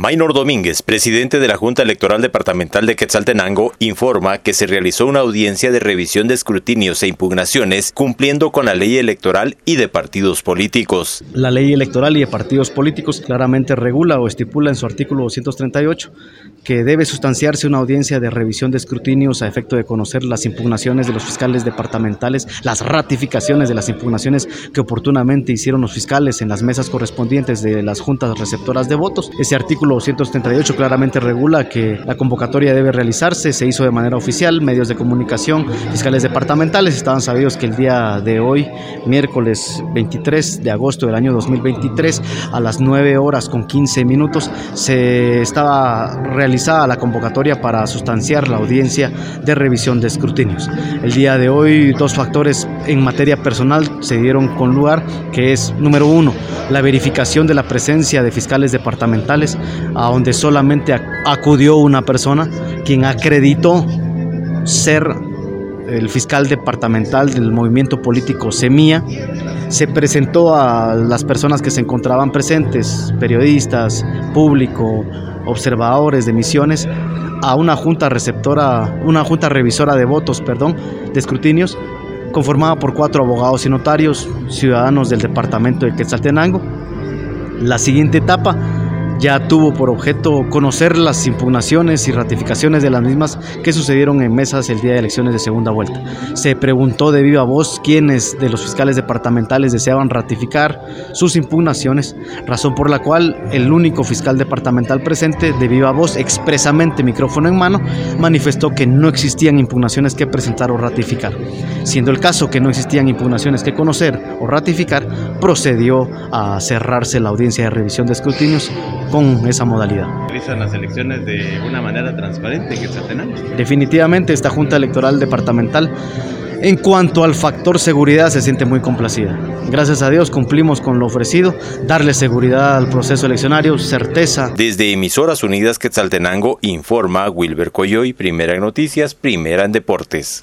Maynor Domínguez, presidente de la Junta Electoral Departamental de Quetzaltenango, informa que se realizó una audiencia de revisión de escrutinios e impugnaciones cumpliendo con la ley electoral y de partidos políticos. La ley electoral y de partidos políticos claramente regula o estipula en su artículo 238 que debe sustanciarse una audiencia de revisión de escrutinios a efecto de conocer las impugnaciones de los fiscales departamentales, las ratificaciones de las impugnaciones que oportunamente hicieron los fiscales en las mesas correspondientes de las juntas receptoras de votos. Ese artículo artículo 238 claramente regula que la convocatoria debe realizarse, se hizo de manera oficial, medios de comunicación, fiscales departamentales. Estaban sabidos que el día de hoy, miércoles 23 de agosto del año 2023, a las 9 horas con 15 minutos, se estaba realizada la convocatoria para sustanciar la audiencia de revisión de escrutinios. El día de hoy, dos factores en materia personal se dieron con lugar, que es, número uno, la verificación de la presencia de fiscales departamentales a donde solamente acudió una persona quien acreditó ser el fiscal departamental del movimiento político Semilla, se presentó a las personas que se encontraban presentes, periodistas, público, observadores de misiones, a una junta receptora, una junta revisora de votos, perdón, de escrutinios, conformada por cuatro abogados y notarios, ciudadanos del departamento de Quetzaltenango. La siguiente etapa ya tuvo por objeto conocer las impugnaciones y ratificaciones de las mismas que sucedieron en mesas el día de elecciones de segunda vuelta. Se preguntó de viva voz quiénes de los fiscales departamentales deseaban ratificar sus impugnaciones, razón por la cual el único fiscal departamental presente de viva voz, expresamente micrófono en mano, manifestó que no existían impugnaciones que presentar o ratificar. Siendo el caso que no existían impugnaciones que conocer o ratificar, procedió a cerrarse la audiencia de revisión de escrutinios con esa modalidad. ¿Realizan las elecciones de una manera transparente en Quetzaltenango? Definitivamente esta Junta Electoral Departamental en cuanto al factor seguridad se siente muy complacida. Gracias a Dios cumplimos con lo ofrecido, darle seguridad al proceso eleccionario, certeza. Desde Emisoras Unidas Quetzaltenango informa Wilber Coyoy, Primera en Noticias, Primera en Deportes.